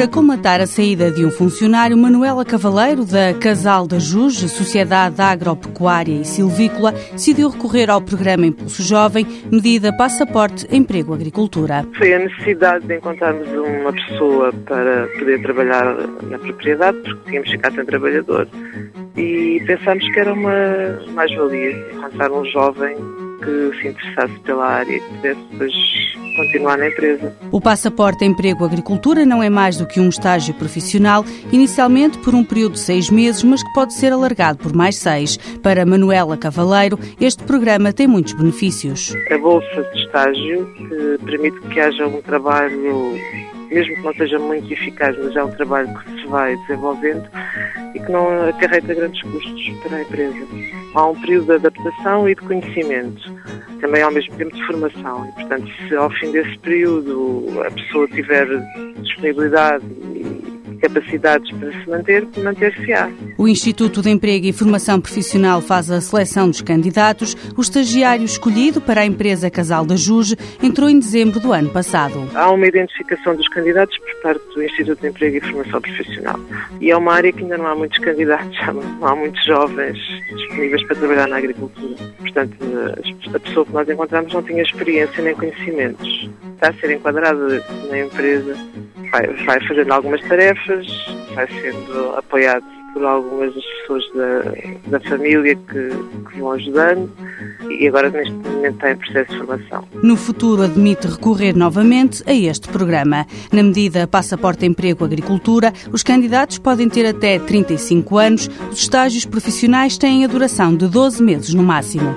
Para comatar a saída de um funcionário, Manuela Cavaleiro, da Casal da Jus, Sociedade Agropecuária e Silvícola, decidiu recorrer ao programa Impulso Jovem, medida Passaporte Emprego Agricultura. Foi a necessidade de encontrarmos uma pessoa para poder trabalhar na propriedade, porque tínhamos ficado sem trabalhador. E pensámos que era uma mais-valia encontrar um jovem que se interessasse pela área e pudesse depois continuar na empresa. O passaporte Emprego Agricultura não é mais do que um estágio profissional, inicialmente por um período de seis meses, mas que pode ser alargado por mais seis. Para Manuela Cavaleiro, este programa tem muitos benefícios. A bolsa de estágio que permite que haja um trabalho mesmo que não seja muito eficaz, mas é um trabalho que se vai desenvolvendo e que não acarreta grandes custos para a empresa. Há um período de adaptação e de conhecimento, também ao mesmo tempo de formação. E, portanto, se ao fim desse período a pessoa tiver disponibilidade capacidades para se manter, manter-se-á. O Instituto de Emprego e Formação Profissional faz a seleção dos candidatos. O estagiário escolhido para a empresa Casal da Juge entrou em dezembro do ano passado. Há uma identificação dos candidatos por parte do Instituto de Emprego e Formação Profissional. E é uma área que ainda não há muitos candidatos, não há muitos jovens disponíveis para trabalhar na agricultura. Portanto, a pessoa que nós encontramos não tinha experiência nem conhecimentos. Está a ser enquadrada na empresa, vai, vai fazendo algumas tarefas, vai sendo apoiado por algumas das pessoas da, da família que, que vão ajudando e agora neste momento está em processo de formação. No futuro admite recorrer novamente a este programa. Na medida Passaporte Emprego Agricultura, os candidatos podem ter até 35 anos, os estágios profissionais têm a duração de 12 meses no máximo.